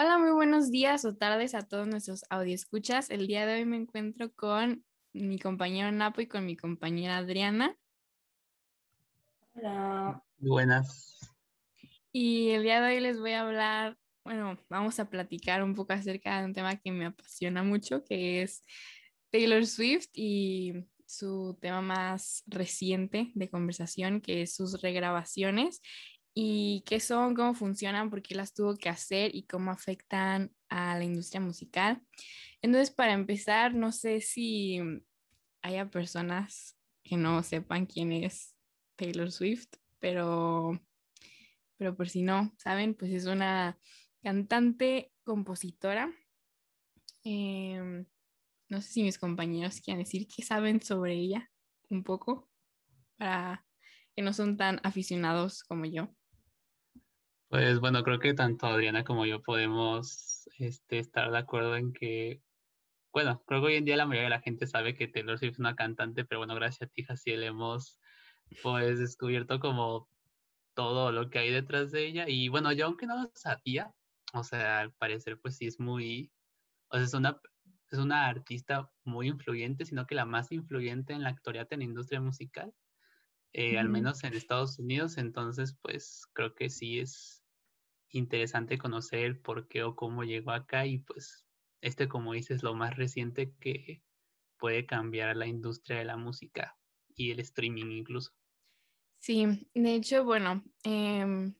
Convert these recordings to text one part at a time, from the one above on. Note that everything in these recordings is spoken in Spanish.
Hola, muy buenos días o tardes a todos nuestros escuchas. El día de hoy me encuentro con mi compañero Napo y con mi compañera Adriana. Hola. Buenas. Y el día de hoy les voy a hablar, bueno, vamos a platicar un poco acerca de un tema que me apasiona mucho, que es Taylor Swift y su tema más reciente de conversación, que es sus regrabaciones y qué son, cómo funcionan, por qué las tuvo que hacer y cómo afectan a la industria musical. Entonces, para empezar, no sé si haya personas que no sepan quién es Taylor Swift, pero, pero por si no saben, pues es una cantante, compositora. Em, no sé si mis compañeros quieren decir qué saben sobre ella un poco, para que no son tan aficionados como yo. Pues bueno, creo que tanto Adriana como yo podemos este, estar de acuerdo en que, bueno, creo que hoy en día la mayoría de la gente sabe que Taylor Swift es una cantante, pero bueno, gracias a ti, Jaciel, hemos pues descubierto como todo lo que hay detrás de ella. Y bueno, yo aunque no lo sabía, o sea, al parecer pues sí es muy, o sea, es una, es una artista muy influyente, sino que la más influyente en la actualidad en la industria musical. Eh, al menos en Estados Unidos, entonces pues creo que sí es interesante conocer por qué o cómo llegó acá y pues este como dices lo más reciente que puede cambiar la industria de la música y el streaming incluso. Sí, de hecho, bueno, em,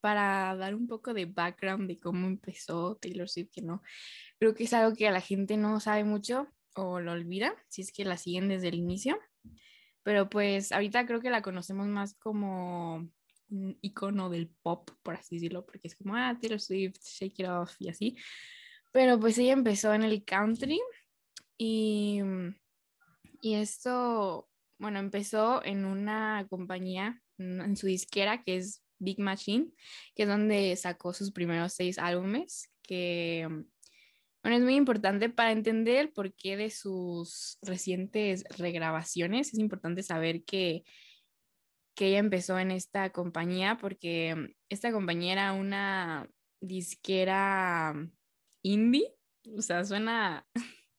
para dar un poco de background de cómo empezó Taylor Swift, que no, creo que es algo que a la gente no sabe mucho o lo olvida, si es que la siguen desde el inicio pero pues ahorita creo que la conocemos más como un icono del pop, por así decirlo, porque es como, ah, Taylor Swift, Shake It Off y así. Pero pues ella empezó en el country y, y esto, bueno, empezó en una compañía, en su disquera que es Big Machine, que es donde sacó sus primeros seis álbumes, que bueno, es muy importante para entender el porqué de sus recientes regrabaciones. Es importante saber que, que ella empezó en esta compañía porque esta compañía era una disquera indie. O sea, suena,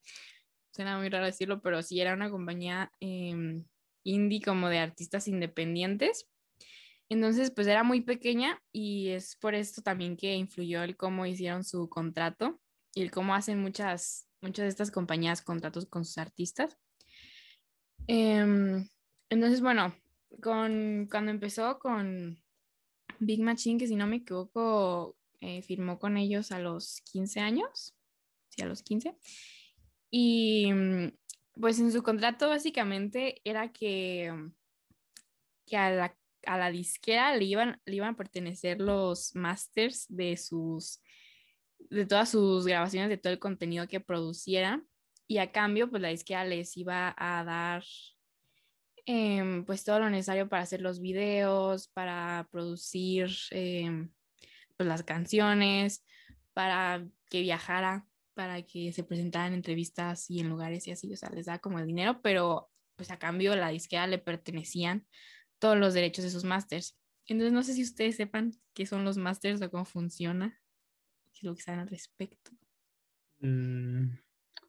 suena muy raro decirlo, pero sí era una compañía em, indie como de artistas independientes. Entonces, pues era muy pequeña y es por esto también que influyó el cómo hicieron su contrato y el cómo hacen muchas, muchas de estas compañías contratos con sus artistas. Em, entonces, bueno, con, cuando empezó con Big Machine, que si no me equivoco, eh, firmó con ellos a los 15 años, sí, a los 15. Y pues en su contrato básicamente era que, que a la, a la disquera le iban, le iban a pertenecer los masters de sus de todas sus grabaciones, de todo el contenido que produciera. Y a cambio, pues la disquera les iba a dar em, pues todo lo necesario para hacer los videos, para producir em, pues las canciones, para que viajara, para que se presentaran entrevistas y en lugares y así, o sea, les da como el dinero, pero pues a cambio la disquera le pertenecían todos los derechos de sus masters. Entonces no sé si ustedes sepan qué son los masters o cómo funciona. ¿Qué es lo que saben al respecto? Mm,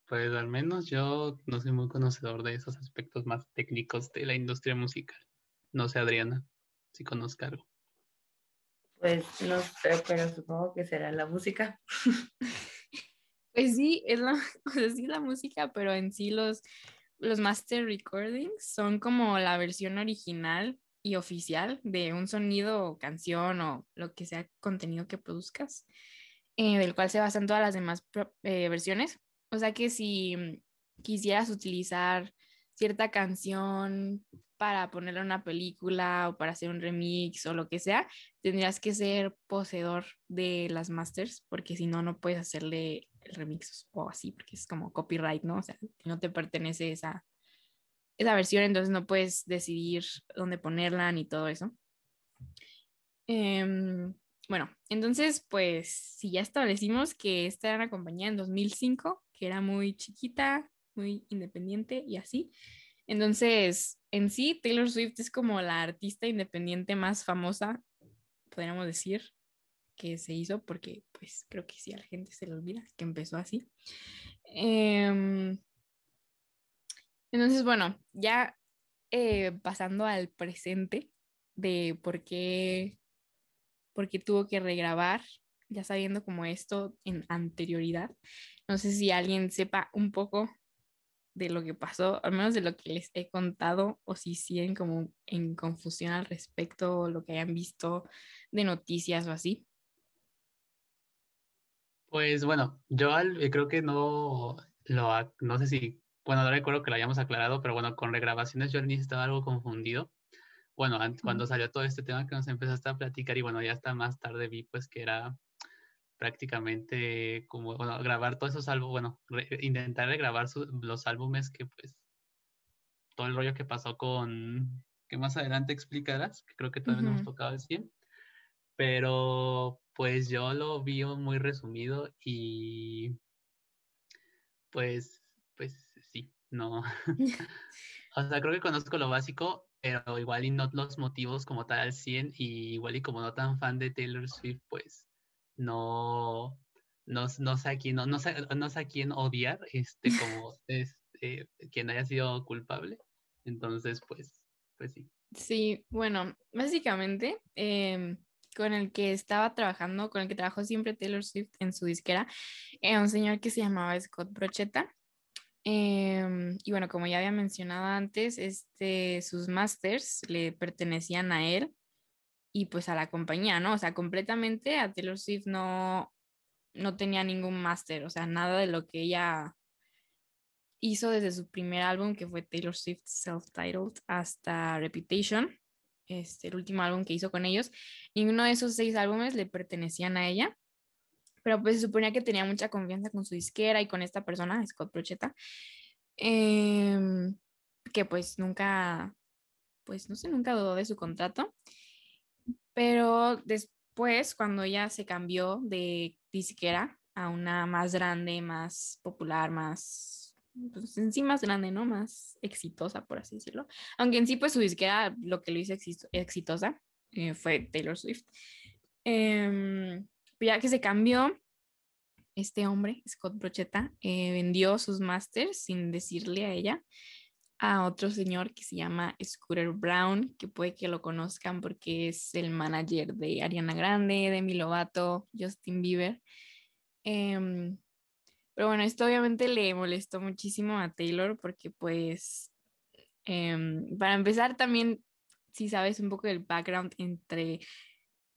pues al menos yo no soy muy conocedor de esos aspectos más técnicos de la industria musical. No sé, Adriana, si conozca algo. Pues no sé, pero supongo que será la música. pues sí, es la, la música, pero en sí los, los master recordings son como la versión original y oficial de un sonido o canción o lo que sea contenido que produzcas. Eh, del cual se basan todas las demás eh, versiones. O sea que si mm, quisieras utilizar cierta canción para ponerla en una película o para hacer un remix o lo que sea, tendrías que ser poseedor de las masters, porque si no, no puedes hacerle el remix o así, porque es como copyright, ¿no? O sea, no te pertenece esa, esa versión, entonces no puedes decidir dónde ponerla ni todo eso. Em, bueno, entonces, pues si ya establecimos que esta era una compañía en 2005, que era muy chiquita, muy independiente y así. Entonces, en sí, Taylor Swift es como la artista independiente más famosa, podríamos decir, que se hizo, porque pues creo que sí a la gente se le olvida que empezó así. Em, entonces, bueno, ya eh, pasando al presente de por qué, por qué tuvo que regrabar, ya sabiendo como esto en anterioridad. No sé si alguien sepa un poco de lo que pasó, al menos de lo que les he contado, o si siguen como en confusión al respecto, o lo que hayan visto de noticias o así. Pues bueno, yo creo que no lo, no sé si, bueno, no recuerdo que lo hayamos aclarado, pero bueno, con regrabaciones yo al inicio estaba algo confundido. Bueno, cuando salió todo este tema que nos empezaste a platicar y bueno, ya hasta más tarde vi pues que era prácticamente como, bueno, grabar todos esos álbumes, bueno, intentar regrabar los álbumes que pues todo el rollo que pasó con, que más adelante explicarás, que creo que todavía no hemos tocado decir, pero pues yo lo vi muy resumido y pues, pues sí, no. o sea, creo que conozco lo básico, pero igual y no los motivos como tal al 100 y igual y como no tan fan de Taylor Swift, pues no, no, no sé a quién, no, no, sé, no sé a quién odiar, este, como este, quien haya sido culpable. Entonces, pues, pues sí. Sí, bueno, básicamente, em, con el que estaba trabajando, con el que trabajó siempre Taylor Swift en su disquera, era un señor que se llamaba Scott Brochetta. Em, y bueno, como ya había mencionado antes, este, sus masters le pertenecían a él y pues a la compañía, ¿no? O sea, completamente a Taylor Swift no, no tenía ningún máster, o sea, nada de lo que ella hizo desde su primer álbum, que fue Taylor Swift Self-Titled, hasta Reputation, este, el último álbum que hizo con ellos, ninguno de esos seis álbumes le pertenecían a ella, pero pues se suponía que tenía mucha confianza con su disquera y con esta persona, Scott Prochetta, em, que pues nunca, pues no sé, nunca dudó de su contrato. Pero después, cuando ella se cambió de disquera a una más grande, más popular, más, pues en sí más grande, ¿no? Más exitosa, por así decirlo. Aunque en sí, pues su disquera lo que lo hizo exitosa eh, fue Taylor Swift. Em, ya que se cambió, este hombre, Scott Brochetta, eh, vendió sus masters sin decirle a ella a otro señor que se llama Scooter Brown, que puede que lo conozcan porque es el manager de Ariana Grande, Demi Lovato, Justin Bieber. Em, pero bueno, esto obviamente le molestó muchísimo a Taylor porque pues, em, para empezar también, si sabes un poco del background entre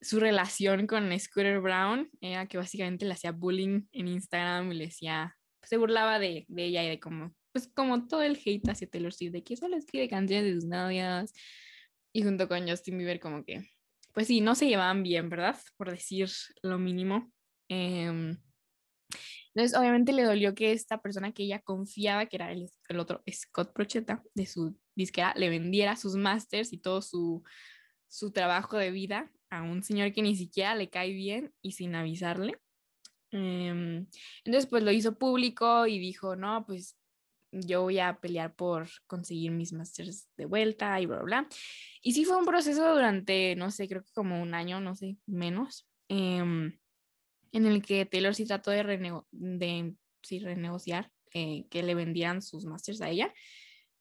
su relación con Scooter Brown, era que básicamente le hacía bullying en Instagram y le decía, se burlaba de, de ella y de cómo pues como todo el hate hacia Taylor Swift, de que solo escribe canciones de sus novias, y junto con Justin Bieber como que, pues sí, no se llevaban bien, ¿verdad? Por decir lo mínimo. Em, entonces, obviamente le dolió que esta persona que ella confiaba, que era el, el otro Scott Prochetta de su disquera, le vendiera sus masters y todo su, su trabajo de vida a un señor que ni siquiera le cae bien y sin avisarle. Em, entonces, pues lo hizo público y dijo, no, pues yo voy a pelear por conseguir mis masters de vuelta y bla, bla, bla. Y sí fue un proceso durante, no sé, creo que como un año, no sé, menos, em, en el que Taylor sí trató de, de sí, renegociar eh, que le vendieran sus masters a ella,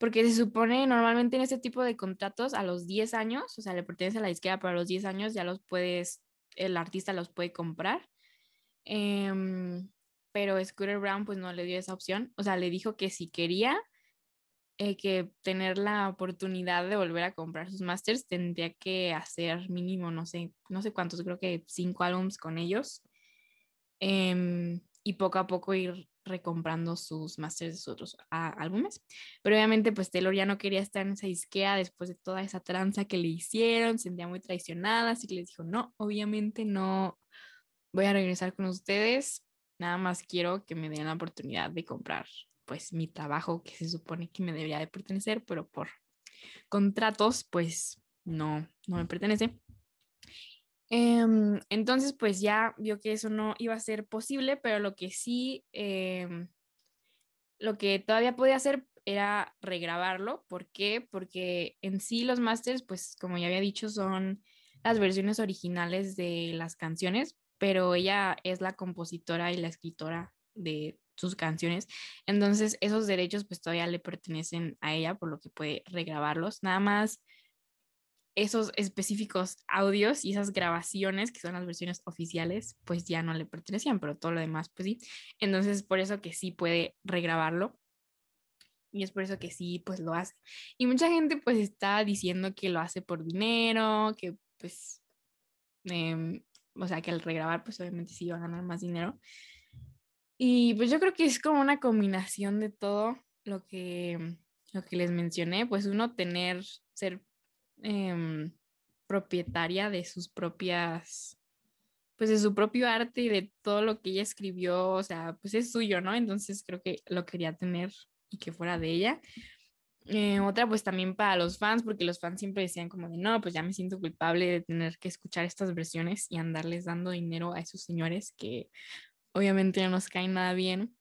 porque se supone normalmente en este tipo de contratos a los 10 años, o sea, le pertenece a la izquierda, pero a los 10 años ya los puedes, el artista los puede comprar. Eh, pero Scooter Brown pues no le dio esa opción, o sea, le dijo que si quería eh, que tener la oportunidad de volver a comprar sus masters, tendría que hacer mínimo, no sé, no sé cuántos, creo que cinco álbums con ellos, em, y poco a poco ir recomprando sus masters de sus otros álbumes. Pero obviamente pues Taylor ya no quería estar en esa disquea después de toda esa tranza que le hicieron, se sentía muy traicionada, así que les dijo, no, obviamente no voy a regresar con ustedes, Nada más quiero que me den la oportunidad de comprar pues mi trabajo que se supone que me debería de pertenecer, pero por contratos pues no, no me pertenece. Em, entonces pues ya vio que eso no iba a ser posible, pero lo que sí, em, lo que todavía podía hacer era regrabarlo. ¿Por qué? Porque en sí los masters pues como ya había dicho son las versiones originales de las canciones, pero ella es la compositora y la escritora de sus canciones. Entonces, esos derechos pues todavía le pertenecen a ella, por lo que puede regrabarlos. Nada más esos específicos audios y esas grabaciones, que son las versiones oficiales, pues ya no le pertenecían, pero todo lo demás, pues sí. Entonces, por eso que sí puede regrabarlo. Y es por eso que sí, pues lo hace. Y mucha gente pues está diciendo que lo hace por dinero, que pues, em, o sea, que al regrabar pues obviamente sí va a ganar más dinero. Y pues yo creo que es como una combinación de todo lo que, lo que les mencioné, pues uno tener, ser Em, propietaria de sus propias, pues de su propio arte y de todo lo que ella escribió, o sea, pues es suyo, ¿no? Entonces creo que lo quería tener y que fuera de ella. Eh, otra, pues también para los fans, porque los fans siempre decían como de, no, pues ya me siento culpable de tener que escuchar estas versiones y andarles dando dinero a esos señores que obviamente no nos caen nada bien.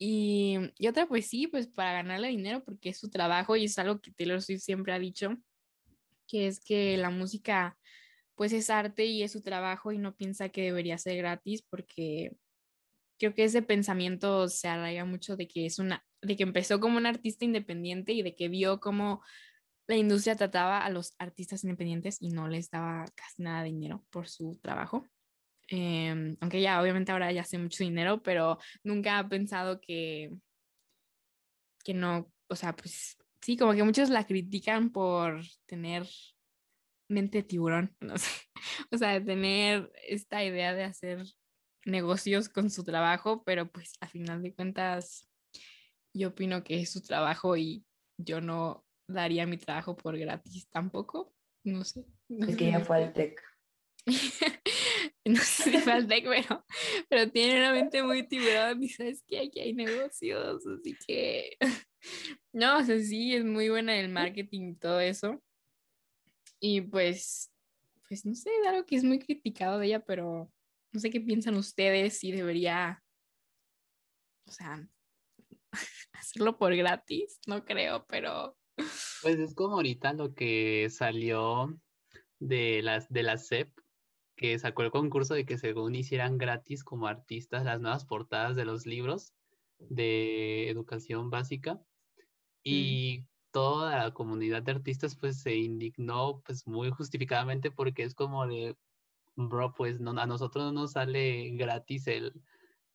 Y, y otra, pues sí, pues para ganarle dinero, porque es su trabajo y es algo que Taylor Swift siempre ha dicho, que es que la música pues es arte y es su trabajo y no piensa que debería ser gratis porque creo que ese pensamiento se arraiga mucho de que es una de que empezó como un artista independiente y de que vio cómo la industria trataba a los artistas independientes y no les daba casi nada de dinero por su trabajo. Em, aunque ya obviamente ahora ya hace mucho dinero, pero nunca ha pensado que, que no, o sea, pues sí, como que muchos la critican por tener mente tiburón, no sé, o sea, de tener esta idea de hacer negocios con su trabajo, pero pues a final de cuentas yo opino que es su trabajo y yo no daría mi trabajo por gratis tampoco, no sé. es que ya fue al TEC. no sé si fue al TEC, pero, pero tiene una mente muy tiburón y sabes que aquí hay negocios, así que no, o sea, sí, es muy buena el marketing y todo eso. Y pues, pues no sé, algo que es muy criticado de ella, pero no sé qué piensan ustedes si debería, o sea, hacerlo por gratis, no creo, pero... Pues es como ahorita lo que salió de las de la CEP, que sacó el concurso de que según hicieran gratis como artistas las nuevas portadas de los libros de educación básica. Mm. Y toda la comunidad de artistas pues se indignó pues muy justificadamente porque es como de, bro, pues no, a nosotros no nos sale gratis el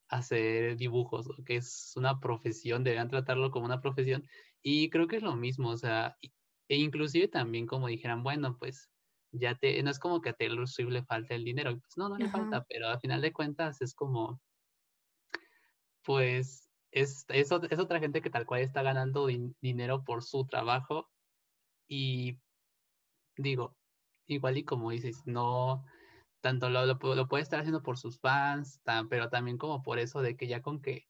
hacer dibujos, que es una profesión, deberían tratarlo como una profesión. Y creo que es lo mismo, o sea, e inclusive también como dijeran, bueno, pues ya te, no es como que a Taylor Swift le falta el dinero, pues no, no le falta, pero al final de cuentas es como, pues es, es, otra gente que tal cual está ganando dinero por su trabajo y digo, igual y como dices, no, tanto lo, lo, puede estar haciendo por sus fans, pero también como por eso de que ya con que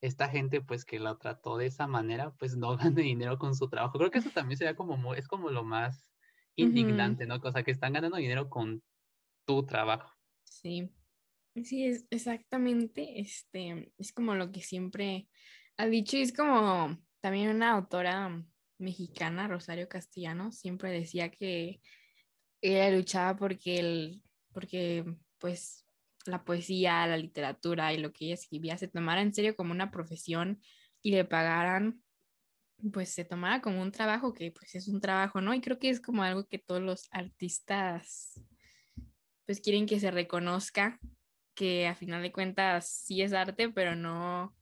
esta gente pues que lo trató de esa manera, pues no gane dinero con su trabajo. Creo que eso también sería como, es como lo más indignante, ¿no? O sea, que están ganando dinero con tu trabajo. Sí. Sí, es exactamente, este, es como lo que siempre ha dicho, y es como también una autora mexicana, Rosario Castellano, siempre decía que ella luchaba porque el, porque pues la poesía, la literatura y lo que ella escribía se tomara en serio como una profesión y le pagaran, pues se tomara como un trabajo que pues es un trabajo, ¿no? Y creo que es como algo que todos los artistas pues quieren que se reconozca que a final de cuentas sí es arte, pero no,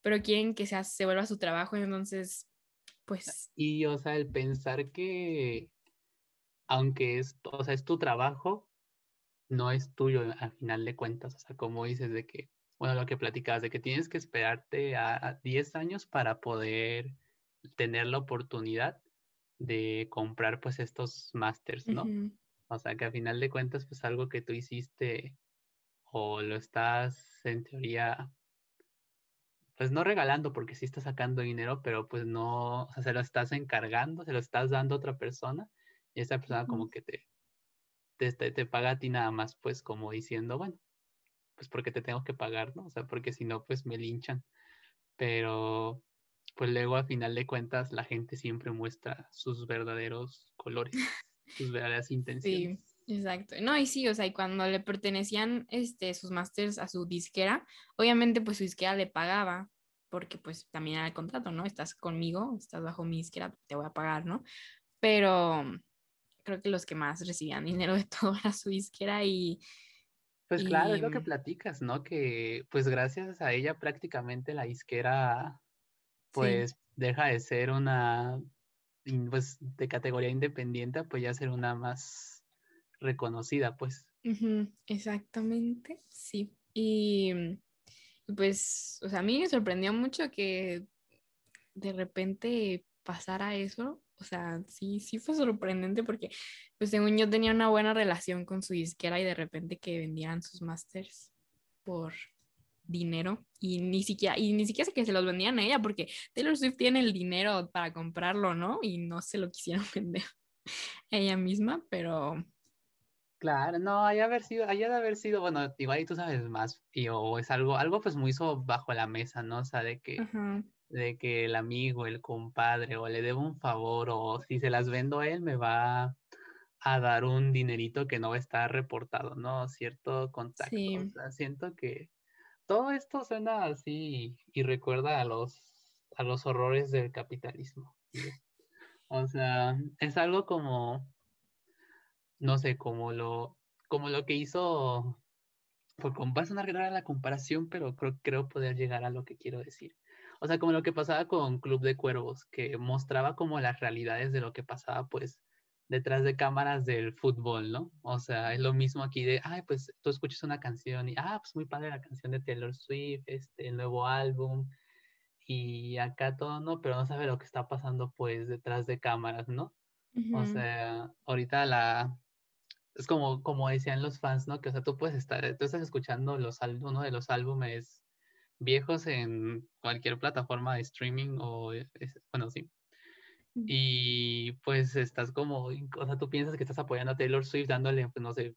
pero quieren que sea, se vuelva su trabajo, entonces, pues... Y, o sea, el pensar que, aunque es, o sea, es tu trabajo, no es tuyo al final de cuentas, o sea, como dices de que, bueno, lo que platicabas, de que tienes que esperarte a, 10 años para poder tener la oportunidad de comprar pues estos másters, ¿no? O sea, que al final de cuentas, pues algo que tú hiciste o lo estás en teoría, pues no regalando porque sí estás sacando dinero, pero pues no, o sea, se lo estás encargando, se lo estás dando a otra persona y esa persona como que te, te, te, paga a ti nada más, pues como diciendo, bueno, pues porque te tengo que pagar, ¿no? O sea, porque si no, pues me linchan. Pero pues luego a final de cuentas la gente siempre muestra sus verdaderos colores, sus verdaderas intenciones. Sí Exacto. No, y sí, o sea, y cuando le pertenecían este, sus masters a su disquera, obviamente pues su disquera le pagaba, porque pues también era el contrato, ¿no? Estás conmigo, estás bajo mi disquera, te voy a pagar, ¿no? Pero creo que los que más recibían dinero de todo era su disquera y... Pues claro, es lo que y- platicas, ¿no? Que pues gracias a ella prácticamente la disquera pues deja de ser una, pues de categoría independiente, pues ya ser una más reconocida, pues. Ujú, exactamente, sí. Y y, pues, o sea, a mí me sorprendió mucho que de repente pasara eso. O sea, sí, sí fue sorprendente porque, pues, según yo tenía una buena relación con su disquera y de repente que vendieran sus masters por dinero y ni siquiera, y ni siquiera que se los vendían a ella porque Taylor Swift tiene el dinero para comprarlo, ¿no? Y no se lo quisieron vender ella misma, pero Claro, no, haya haber sido, haya de haber sido, bueno, igual y tú sabes más, y o es algo, algo pues muy so bajo la mesa, ¿no? O sea, de que, de que el amigo, el compadre, o le debo un favor, o si se las vendo a él, me va a dar un dinerito que no va a estar reportado, ¿no? Cierto contacto. sí. O sea, siento que todo esto suena así y recuerda a los, a los horrores del capitalismo. ¿sí? O sea, es algo como, no sé, como lo, como lo que hizo, por com- va a sonar rara la comparación, pero creo, creo poder llegar a lo que quiero decir. O sea, como lo que pasaba con Club de Cuervos, que mostraba como las realidades de lo que pasaba, pues, detrás de cámaras del fútbol, ¿no? O sea, es lo mismo aquí de, ay, pues tú escuchas una canción y, ah, pues muy padre la canción de Taylor Swift, este, el nuevo álbum, y acá todo, ¿no? Pero no sabe lo que está pasando, pues, detrás de cámaras, ¿no? O sea, ahorita la, es como, como decían los fans, ¿no? Que, o sea, tú puedes estar, tú estás escuchando los, uno de los álbumes viejos en cualquier plataforma de streaming o, es- bueno, sí. Y pues estás como, o sea, tú piensas que estás apoyando a Taylor Swift dándole, pues no sé,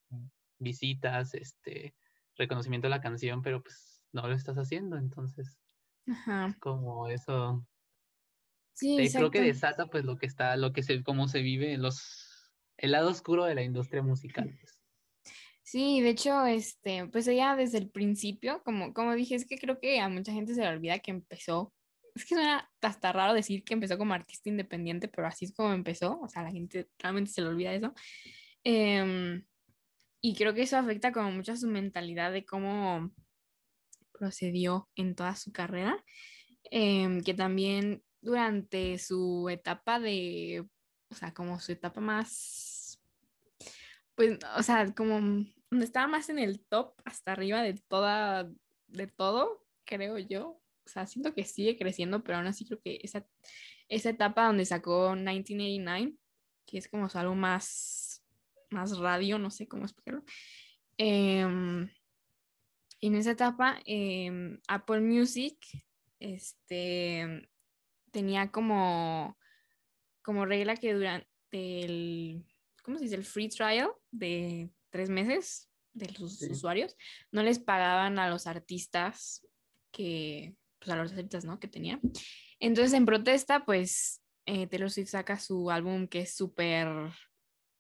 visitas, este, reconocimiento a la canción, pero pues no lo estás haciendo, entonces, Ajá. como eso, Sí, eh, creo que desata pues lo que está, lo que se, cómo se vive en los, el lado oscuro de la industria musical, pues. Sí, de hecho, este, pues ella desde el principio, como, como dije, es que creo que a mucha gente se le olvida que empezó. Es que suena hasta raro decir que empezó como artista independiente, pero así es como empezó. O sea, la gente realmente se le olvida eso. Em, y creo que eso afecta como mucho a su mentalidad de cómo procedió en toda su carrera. Em, que también durante su etapa de, o sea, como su etapa más pues, o sea, como donde estaba más en el top, hasta arriba de toda, de todo, creo yo. O sea, siento que sigue creciendo, pero aún así creo que esa, esa etapa donde sacó 1989, que es como su álbum más, más radio, no sé cómo explicarlo. em, en esa etapa, em, Apple Music, este, tenía como, como regla que durante el, ¿cómo se dice? El free trial de tres meses de los Sí. usuarios, no les pagaban a los artistas que, pues a los artistas, ¿no? Que tenían. Entonces, en protesta, pues, eh, Taylor Swift saca su álbum que es súper, o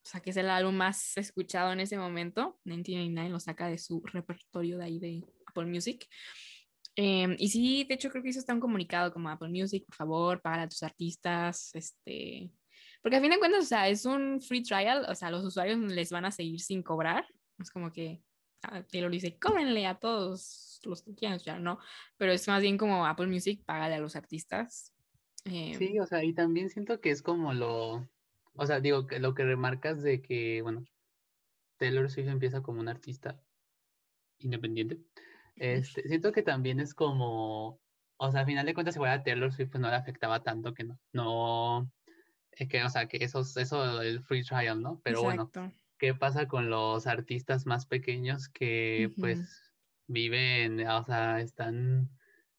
sea, que es el álbum más escuchado en ese momento, 1999, lo saca de su repertorio de ahí de Apple Music. Eh, y sí, de hecho creo que hizo está un comunicado como Apple Music, por favor, paga a tus artistas, este, porque a fin de cuentas, o sea, es un free trial, o sea, los usuarios les van a seguir sin cobrar, es como que ah, Taylor dice, cóbrenle a todos los que quieran escuchar, ¿no? Pero es más bien como Apple Music, págale a los artistas. Eh, Sí, o sea, y también siento que es como lo, o sea, digo, que lo que remarcas de que, bueno, Taylor Swift empieza como un artista independiente. Este, siento que también es como, o sea, al final de cuentas, si fuera Taylor Swift, pues no le afectaba tanto que no, no, es que, o sea, que eso, eso del free trial, ¿no? Pero bueno, exacto. ¿qué pasa con los artistas más pequeños que, Ujú. pues, viven, o sea, están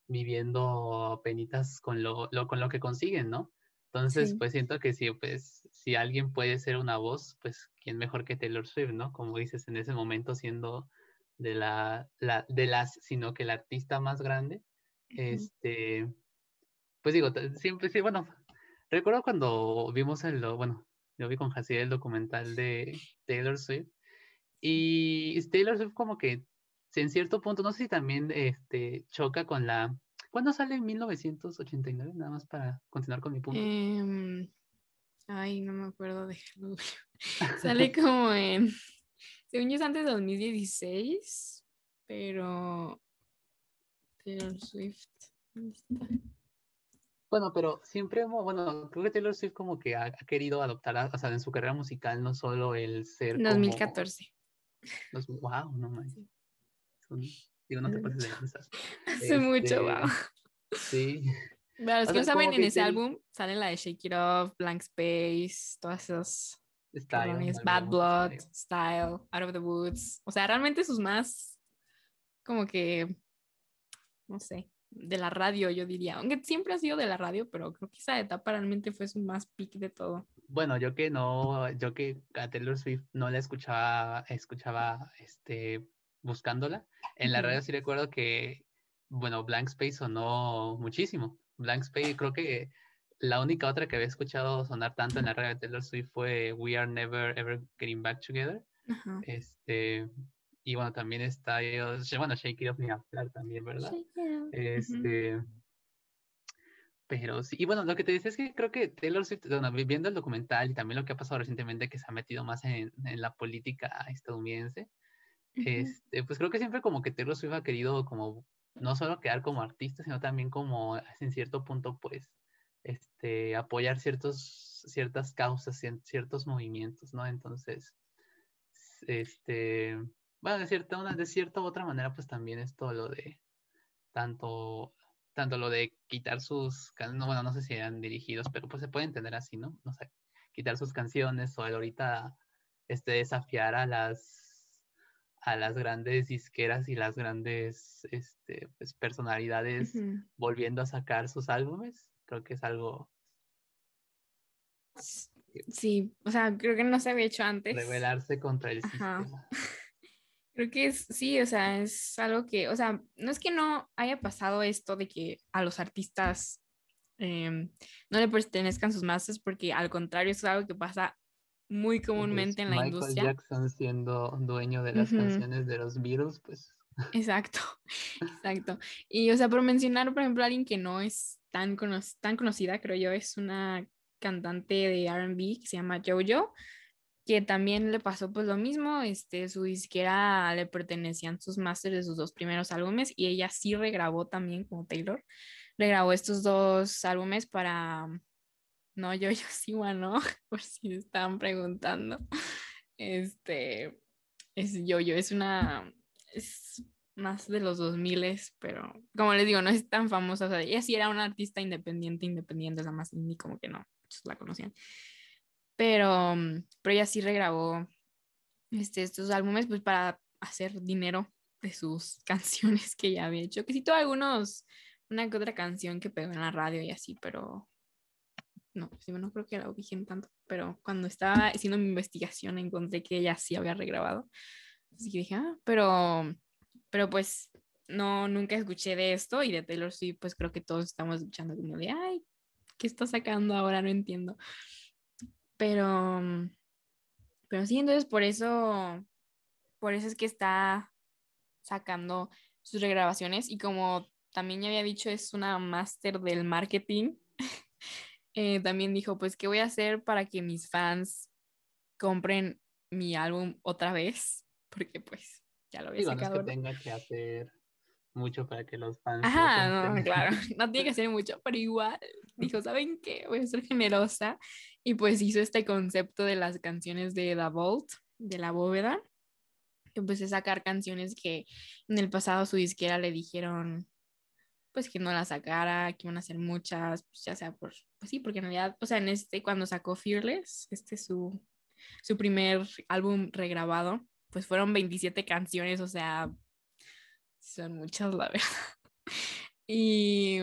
viviendo penitas con lo, lo, con lo que consiguen, ¿no? Entonces, Sí. pues siento que si, pues, si alguien puede ser una voz, pues, ¿quién mejor que Taylor Swift, ¿no? Como dices, en ese momento siendo de la, la de las, sino que el artista más grande, Ujú. este, pues digo, siempre, sí, bueno, recuerdo cuando vimos el, bueno, yo vi con Jaciel el documental de Taylor Swift, Y Taylor Swift como que en cierto punto, no sé si también este, choca con la... ¿Cuándo sale en 1989? Nada más para continuar con mi punto. Em, ay, no me acuerdo de... sale como en... Según yo es antes de 2016, pero... Taylor Swift. Bueno, pero siempre, bueno, creo que Taylor Swift como que ha, querido adoptar, o sea, en su carrera musical, no solo el ser. 2014. wow, no mames. Digo, no te pases de Hace mucho, wow. Este, sí. Los que no saben, en ese álbum sale la de Shake It Off, Blank Space, todas esas. Style, Bad Blood, Style, Out of the Woods. O sea, realmente sus más como que, no sé, de la radio, yo diría. Aunque siempre ha sido de la radio, pero creo que esa etapa realmente fue su más peak de todo. Bueno, yo que no, yo que a Taylor Swift no la escuchaba, escuchaba este buscándola. En la radio sí recuerdo que, bueno, Blank Space sonó muchísimo. Blank Space, creo que la única otra que había escuchado sonar tanto en la radio de Taylor Swift fue We Are Never Ever Getting Back Together. Este, y bueno, también está, bueno, Shake It Off ni hablar también, ¿verdad? Este, pero sí, y bueno, lo que te dice es que creo que Taylor Swift, bueno, viendo el documental y también lo que ha pasado recientemente, que se ha metido más en, en la política estadounidense, este, pues creo que siempre como que Taylor Swift ha querido como no solo quedar como artista, sino también como en cierto punto, pues, este, apoyar ciertos, ciertas causas, ciertos movimientos, ¿no? Entonces, este, bueno, de cierta, una, de cierta u otra manera, pues también es todo lo de, tanto, tanto lo de quitar sus, no, bueno, no sé si eran dirigidos, pero pues se puede entender así, ¿no? No sé, quitar sus canciones o ahorita, este, desafiar a las a las grandes disqueras y las grandes este, pues, personalidades volviendo a sacar sus álbumes. Creo que es algo... Sí, o sea, creo que no se había hecho antes. Rebelarse contra el sistema. Creo que es, sí, o sea, es algo que, o sea, no es que no haya pasado esto de que a los artistas em, no le pertenezcan sus masas, porque al contrario, es algo que pasa muy comúnmente en la industria. Michael Jackson siendo dueño de las canciones de los Beatles, pues. Exacto, exacto. Y, o sea, por mencionar, por ejemplo, alguien que no es tan, tan conocida, creo yo, es una cantante de RB que se llama JoJo, que también le pasó pues lo mismo, este, su disquera le pertenecían sus masters de sus dos primeros álbumes y ella sí regrabó también como Taylor, regrabó estos dos álbumes para no, yo, yo sí, bueno, por si estaban preguntando. Este, es yo, yo, es una, es más de los 2000, pero como les digo, no es tan famosa. O sea, ella sí era una artista independiente, independiente, la más indie, como que no, muchos la conocían. Pero, pero ella sí regrabó este, estos álbumes pues para hacer dinero de sus canciones que ya había hecho. Que sí tuvo algunos, una que otra canción que pegó en la radio y así, pero no, sí, no creo que la ubiquen tanto, pero cuando estaba haciendo mi investigación encontré que ella sí había regrabado. Que dije, ah, pero, pero pues no, nunca escuché de esto y de Taylor Swift, pues creo que todos estamos escuchando como de, ay, ¿qué está sacando ahora? No entiendo. Pero, pero sí, entonces por eso, por eso es que está sacando sus regrabaciones y como también ya había dicho, es una máster del marketing. Eh, también dijo, pues, ¿qué voy a hacer para que mis fans compren mi álbum otra vez? Porque pues ya lo había Digo, sacado. No es que tenga que hacer mucho para que los fans... Ajá, no, claro, no tiene que hacer mucho, pero igual dijo, ¿saben qué? Voy a ser generosa. Y pues hizo este concepto de las canciones de The Vault, de la bóveda. Empecé a sacar canciones que en el pasado su disquera le dijeron, pues que no la sacara, que iban a hacer muchas, pues ya sea por, pues sí, porque en realidad, o sea, en este, cuando sacó Fearless, este es su, su primer álbum regrabado, pues fueron 27 canciones, o sea, son muchas, la verdad. Y,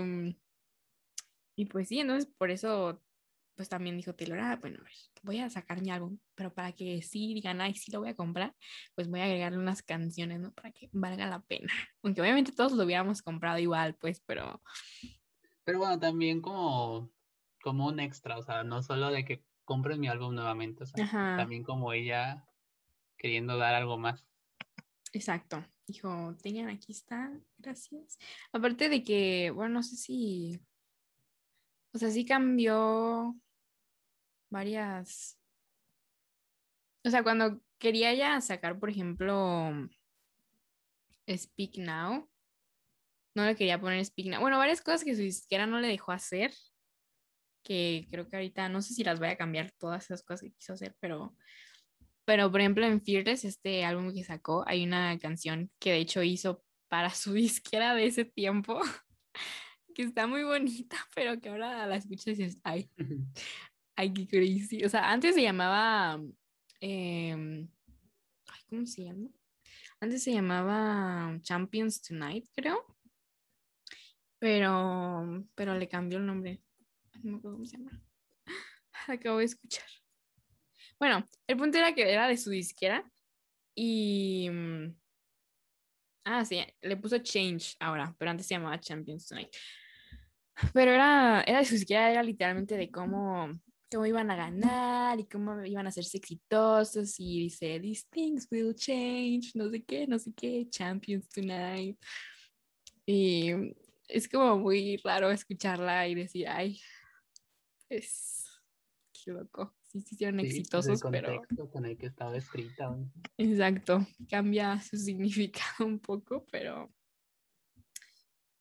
y pues sí, entonces por eso pues también dijo Taylor, ah, bueno, voy a sacar mi álbum, pero para que sí digan, ay, sí lo voy a comprar, pues voy a agregarle unas canciones, ¿no? Para que valga la pena. Aunque obviamente todos lo hubiéramos comprado igual, pues, pero... Pero bueno, también como, como un extra, o sea, no solo de que compren mi álbum nuevamente, o sea, también como ella queriendo dar algo más. Exacto. Dijo, tengan, aquí está, gracias. Aparte de que, bueno, no sé si, o sea, sí cambió varias, o sea, cuando quería ya sacar, por ejemplo, Speak Now, no le quería poner Speak Now. Bueno, varias cosas que su disquera no le dejó hacer, que creo que ahorita no sé si las voy a cambiar todas esas cosas que quiso hacer, pero pero, por ejemplo, en Fearless, este álbum que sacó, hay una canción que de hecho hizo para su disquera de ese tiempo, que está muy bonita, pero que ahora la escuchas y dices, ay, ay, qué crazy. O sea, antes se llamaba, em, ay, ¿cómo se llama? Antes se llamaba Champions Tonight, creo. Pero, pero le cambió el nombre. No me acuerdo cómo se llama. Acabo de escuchar. Bueno, el punto era que era de su disquera y... Mm, ah, sí, le puso Change ahora, pero antes se llamaba Champions Tonight. Pero era, era de su disquera, era literalmente de cómo, cómo iban a ganar y cómo iban a hacerse exitosos y dice, these things will change, no sé qué, no sé qué, Champions Tonight. Y es como muy raro escucharla y decir, ay, es, qué loco sí, sí hicieron exitosos, el pero... con el que estaba escrita. Exacto, cambia su significado un poco, pero...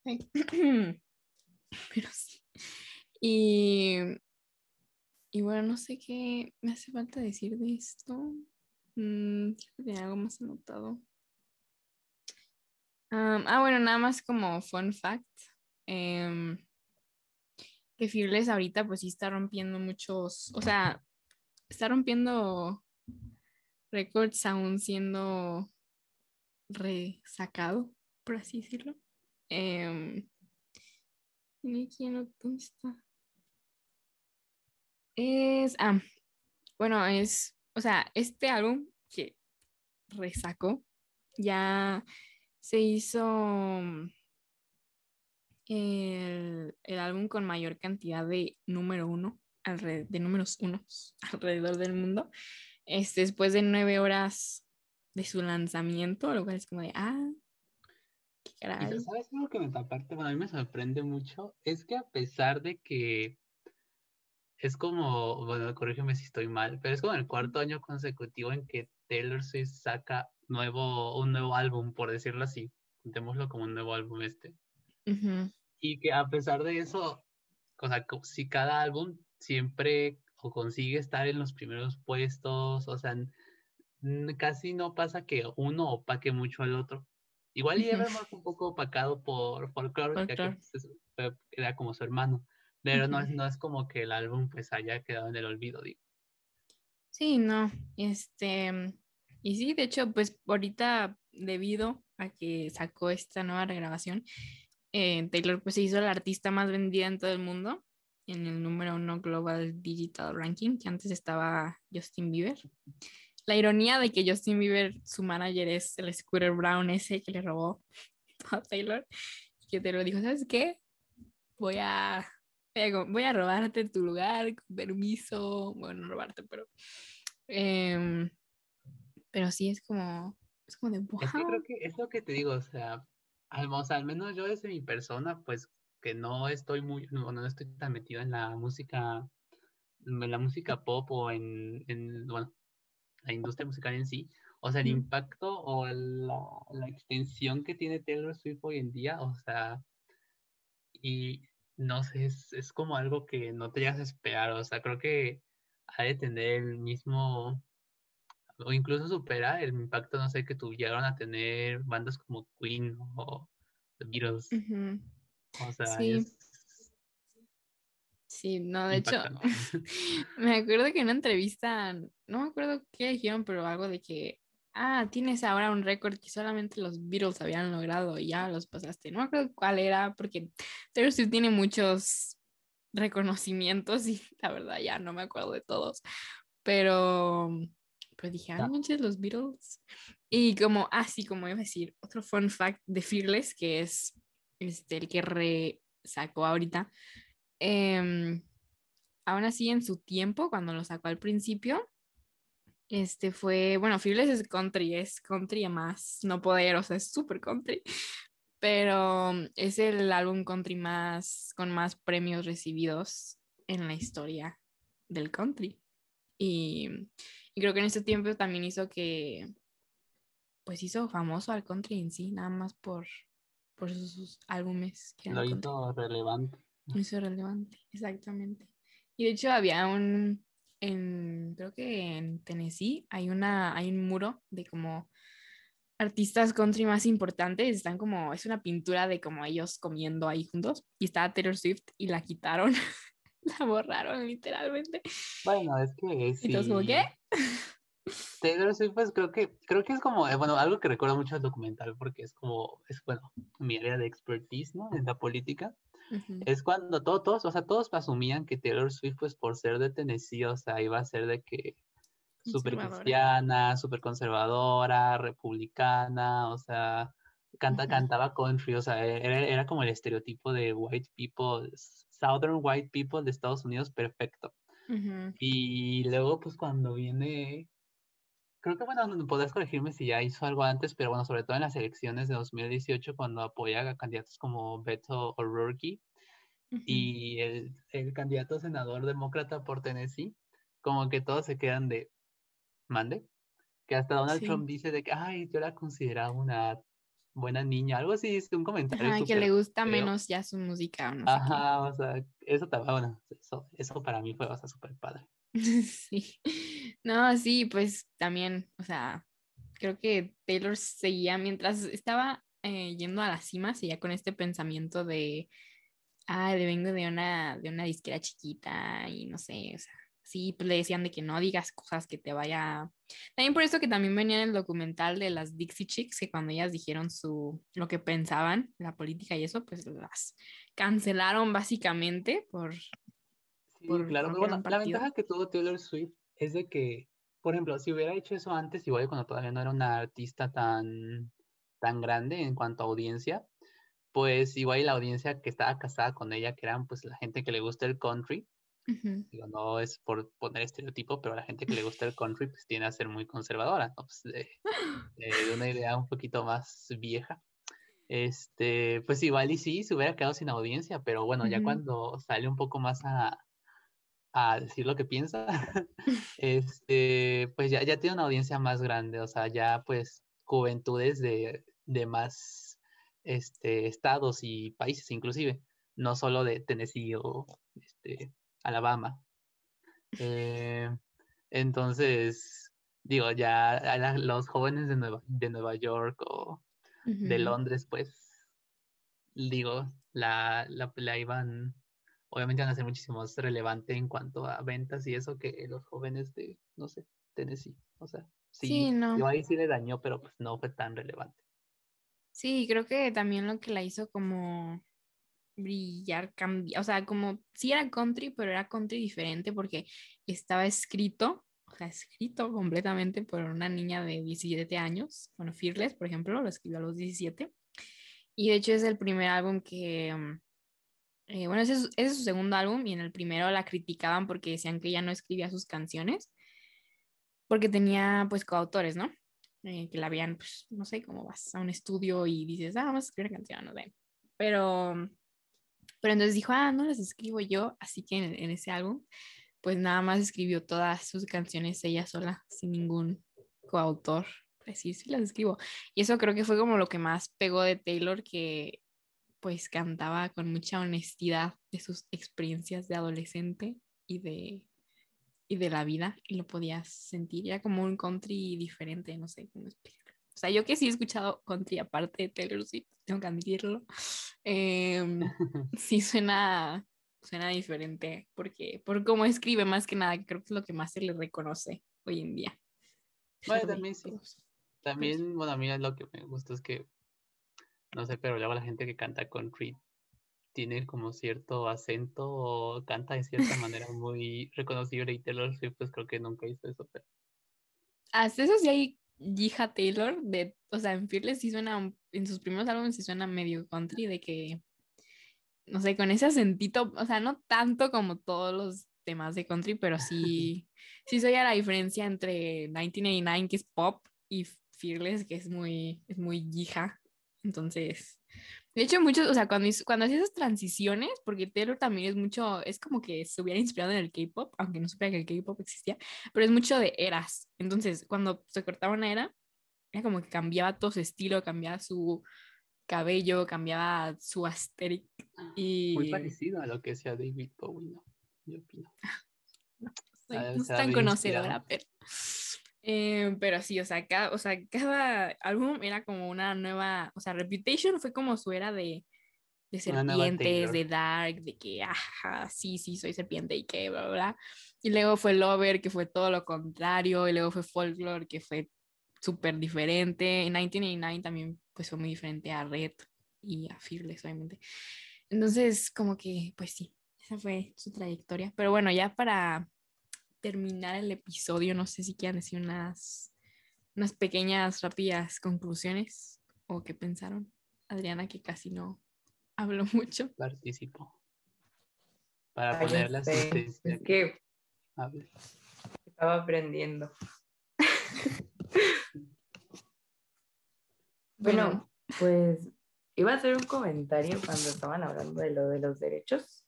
pero sí. Y, y bueno, no sé qué me hace falta decir de esto. Mm, tenía algo más anotado. ah, bueno, nada más como fun fact. Em, que Fearless ahorita pues sí está rompiendo muchos, o sea, está rompiendo récords aún siendo resacado, por así decirlo. Eh, ¿Dónde está? Es, ah, bueno, es, o sea, este álbum que resacó ya se hizo el, el álbum con mayor cantidad de número uno de números unos alrededor del mundo, este, después de nueve horas de su lanzamiento, lo cual es como de, ah, qué caray. ¿Sabes algo que me aparte, bueno, a mí me sorprende mucho? Es que a pesar de que es como, bueno, corrígeme si estoy mal, pero es como el cuarto año consecutivo en que Taylor Swift saca nuevo, un nuevo álbum, por decirlo así. Contémoslo como un nuevo álbum este. Y que a pesar de eso, o sea, si cada álbum siempre o consigue estar en los primeros puestos, o sea, casi no pasa que uno opaque mucho al otro. Igual y Evermore un poco opacado por Folklore, que pues, era como su hermano, pero no, es, no es como que el álbum pues haya quedado en el olvido, digo. Sí, no, este, y sí, de hecho, pues ahorita debido a que sacó esta nueva regrabación, eh, Taylor pues se hizo la artista más vendida en todo el mundo en el número uno Global Digital Ranking, que antes estaba Justin Bieber. La ironía de que Justin Bieber, su manager es el Scooter Brown ese que le robó a Taylor, que te lo dijo, ¿sabes qué? Voy a, voy a robarte tu lugar con permiso, bueno, no robarte, pero... Em, pero sí es como, es como de, wow. Es que creo que es lo que te digo, o sea, al, al menos yo desde mi persona, pues que no estoy muy, no, no estoy tan metido en la música, en la música pop o en, en bueno, la industria musical en sí. O sea, el impacto o la, la, extensión que tiene Taylor Swift hoy en día, o sea, y no sé, es, es como algo que no te llegas a esperar, o sea, creo que ha de tener el mismo, o incluso superar el impacto, no sé, que tuvieron a tener bandas como Queen o The Beatles. O sea, sí. Sí, no, de hecho, me acuerdo que en una entrevista, no me acuerdo qué dijeron, pero algo de que, ah, tienes ahora un récord que solamente los Beatles habían logrado y ya los pasaste. No me acuerdo cuál era, porque Taylor Swift tiene muchos reconocimientos y la verdad ya no me acuerdo de todos. Pero, pero dije, ah, manches, los Beatles. Y como, así ah, como iba a decir, otro fun fact de Fearless, que es este, el que resacó ahorita, eh, aún así en su tiempo, cuando lo sacó al principio, Este fue, bueno, Fearless es country, es country más no poder, o sea, es súper country, pero es el álbum country más, con más premios recibidos en la historia del country. Y, y creo que en ese tiempo también hizo que, pues hizo famoso al country en sí, nada más por, por sus, álbumes. Que Lo hizo relevante. Lo hizo relevante, exactamente. Y de hecho había un, en, creo que en Tennessee hay, una, hay un muro de como artistas country más importantes, están como, es una pintura de como ellos comiendo ahí juntos, y está Taylor Swift y la quitaron, la borraron literalmente. Bueno, es que sí. Entonces, ¿qué? Taylor Swift, pues creo que, creo que es como, eh, bueno, algo que recuerdo mucho al documental, porque es como, es bueno, mi área de expertise, ¿no? En la política. Es cuando todos, todos, o sea, todos asumían que Taylor Swift, pues por ser de Tennessee, o sea, iba a ser de que súper cristiana, súper conservadora, republicana, o sea, canta, cantaba country, o sea, e, era, era, como el estereotipo de white people, southern white people de Estados Unidos, perfecto. Y luego, pues cuando viene creo que bueno, podrás corregirme si ya hizo algo antes, pero bueno, sobre todo en las elecciones de 2018, cuando apoya a candidatos como Beto O'Rourke y el, el, candidato senador demócrata por Tennessee, como que todos se quedan de, mande, que hasta Donald Trump dice de que, ay, yo la consideraba una buena niña, algo así, es un comentario. Ajá, que le gusta menos ya su música. No Ajá, o sea, eso, bueno, eso, eso para mí fue, o sea, súper padre. Sí, no, sí, pues también, o sea, creo que Taylor seguía mientras estaba eh, yendo a la cima, seguía con este pensamiento de, ah, de vengo de una, de una disquera chiquita y no sé, o sea, sí, pues le decían de que no digas cosas que te vaya. También por eso que también venía en el documental de las Dixie Chicks, que cuando ellas dijeron su, lo que pensaban, la política y eso, pues las cancelaron básicamente por, claro, bueno, la ventaja que tuvo Taylor Swift es de que, por ejemplo, si hubiera hecho eso antes, igual cuando todavía no era una artista tan, tan grande en cuanto a audiencia, pues igual la audiencia que estaba casada con ella, que eran pues la gente que le gusta el country, Digo, no es por poner estereotipo, pero la gente que le gusta el country pues tiene a ser muy conservadora, pues, de, de, una idea un poquito más vieja. Este, pues igual y sí, se hubiera quedado sin audiencia, pero bueno, ya cuando sale un poco más a, a decir lo que piensa, este, pues ya, ya tiene una audiencia más grande, o sea, ya pues juventudes de, de más este, estados y países inclusive, no solo de Tennessee o este, Alabama. Eh, entonces, digo, ya los jóvenes de Nueva, de Nueva York o de Londres, pues, digo, la, la, la iban obviamente van a ser muchísimo más relevante en cuanto a ventas y eso que los jóvenes de, no sé, Tennessee. O sea, sí, no. ahí sí le dañó, pero pues no fue tan relevante. Sí, creo que también lo que la hizo como brillar, cambiar, o sea, como sí era country, pero era country diferente porque estaba escrito, o sea, escrito completamente por una niña de 17 años, bueno, Fearless, por ejemplo, lo escribió a los 17, y de hecho es el primer álbum que, mm, eh, bueno, ese es, su segundo álbum y en el primero la criticaban porque decían que ella no escribía sus canciones porque tenía pues coautores, ¿no? Eh, que la habían, pues, no sé, cómo vas a un estudio y dices, ah, vamos a escribir una canción, no sé. Pero, pero entonces dijo, ah, no las escribo yo, así que en, en ese álbum, pues nada más escribió todas sus canciones ella sola, sin ningún coautor. Pues sí, sí las escribo. Y eso creo que fue como lo que más pegó de Taylor, que pues cantaba con mucha honestidad de sus experiencias de adolescente y de, y de la vida y lo podías sentir. Era como un country diferente, no sé cómo explicarlo. O sea, yo que sí he escuchado country aparte de Taylor Swift, tengo que admitirlo, em, sí suena, suena diferente porque por cómo escribe más que nada, creo que es lo que más se le reconoce hoy en día. Bueno, también sí. También, bueno, a mí lo que me gusta es que no sé, pero luego la gente que canta country tiene como cierto acento o canta de cierta manera muy reconocible y Taylor Swift pues creo que nunca hizo eso, pero... Hasta eso sí hay hija Taylor, de, o sea, en Fearless sí suena, en sus primeros álbumes sí suena medio country, de que, no sé, con ese acentito, o sea, no tanto como todos los temas de country, pero sí, sí soy a la diferencia entre 1989, que es pop, y Fearless, que es muy, es muy hija. Entonces, de hecho, muchos, o sea, cuando, cuando hacía esas transiciones, porque Taylor también es mucho, es como que se hubiera inspirado en el K-pop, aunque no supiera que el K-pop existía, pero es mucho de eras. Entonces, cuando se cortaba una era, era como que cambiaba todo su estilo, cambiaba su cabello, cambiaba su aesthetic. Y... Muy parecido a lo que hacía David Bowie, ¿no? Yo opino. no, soy, no soy tan conocedora, pero... Eh, pero sí, o sea, cada, o sea, cada álbum era como una nueva, o sea, Reputation fue como su era de, de serpientes, de dark, de que, ajá, sí, sí, soy serpiente y que, bla, bla. Y luego fue Lover, que fue todo lo contrario, y luego fue Folklore, que fue súper diferente. En 1989 también, pues fue muy diferente a Red y a Fearless, obviamente. Entonces, como que, pues sí, esa fue su trayectoria. Pero bueno, ya para terminar el episodio, no sé si quieran decir unas, unas pequeñas, rápidas conclusiones o qué pensaron. Adriana, que casi no habló mucho. Participo. Para poner las Es que estaba aprendiendo. bueno, pues iba a hacer un comentario cuando estaban hablando de lo de los derechos,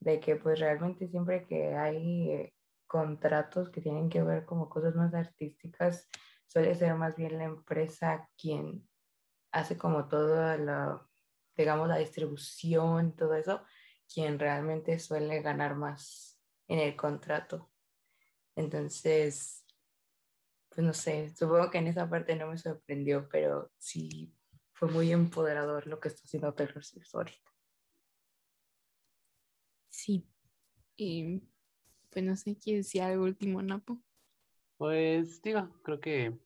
de que pues realmente siempre que hay contratos que tienen que ver como cosas más artísticas, suele ser más bien la empresa quien hace como toda la, digamos, la distribución, todo eso, quien realmente suele ganar más en el contrato. Entonces, pues no sé, supongo que en esa parte no me sorprendió, pero sí fue muy empoderador lo que está haciendo Taylor Swift ahorita. Sí. Y pues no sé, ¿qué decía algo último, Napo? Pues digo, creo que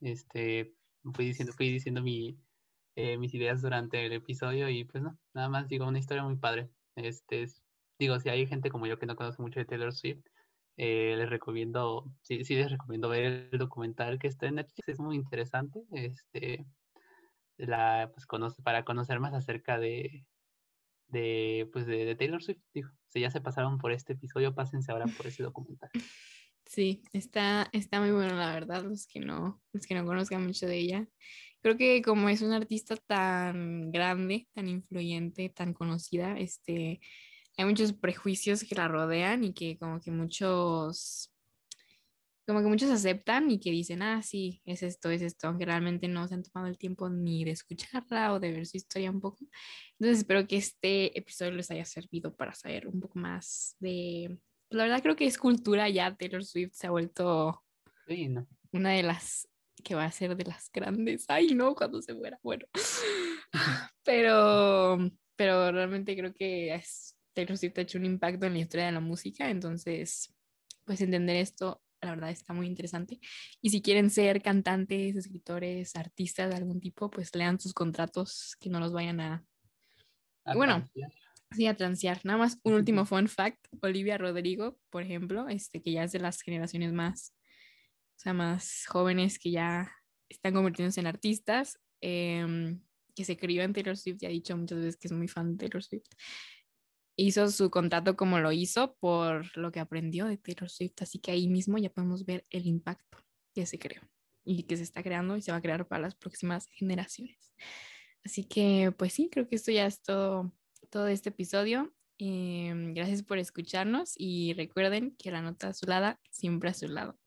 este fui diciendo, fui diciendo mi, eh, mis ideas durante el episodio y pues no, nada más digo, una historia muy padre. Este digo, si hay gente como yo que no conoce mucho de Taylor Swift, eh, les recomiendo, sí, sí les recomiendo ver el documental que está en Netflix, es muy interesante. Este, la, pues conoce, para conocer más acerca de, de, pues de, Taylor Swift. Digo, si ya se pasaron por este episodio, pásense ahora por ese documental. Sí, está, está muy bueno, la verdad, los que no, los que no conozcan mucho de ella. Creo que como es una artista tan grande, tan influyente, tan conocida, este, hay muchos prejuicios que la rodean y que como que muchos como que muchos aceptan y que dicen, ah, sí, es esto, es esto, aunque realmente no se han tomado el tiempo ni de escucharla o de ver su historia un poco. Entonces espero que este episodio les haya servido para saber un poco más de... La verdad creo que es cultura ya, Taylor Swift se ha vuelto una de las que va a ser de las grandes. Ay, no, cuando se muera, bueno. pero, pero realmente creo que es, Taylor Swift ha hecho un impacto en la historia de la música, entonces, pues entender esto la verdad está muy interesante. Y si quieren ser cantantes, escritores, artistas de algún tipo, pues lean sus contratos, que no los vayan a... bueno, sí, a transear. Nada más un último fun fact. Olivia Rodrigo, por ejemplo, este, que ya es de las generaciones más, o sea, más jóvenes que ya están convirtiéndose en artistas, em, que se crió en Taylor Swift y ha dicho muchas veces que es muy fan de Taylor Swift hizo su contrato como lo hizo por lo que aprendió de Taylor Swift, así que ahí mismo ya podemos ver el impacto que se creó y que se está creando y se va a crear para las próximas generaciones. Así que pues sí, creo que esto ya es todo, todo este episodio. Em, gracias por escucharnos y recuerden que la nota azulada siempre a su lado.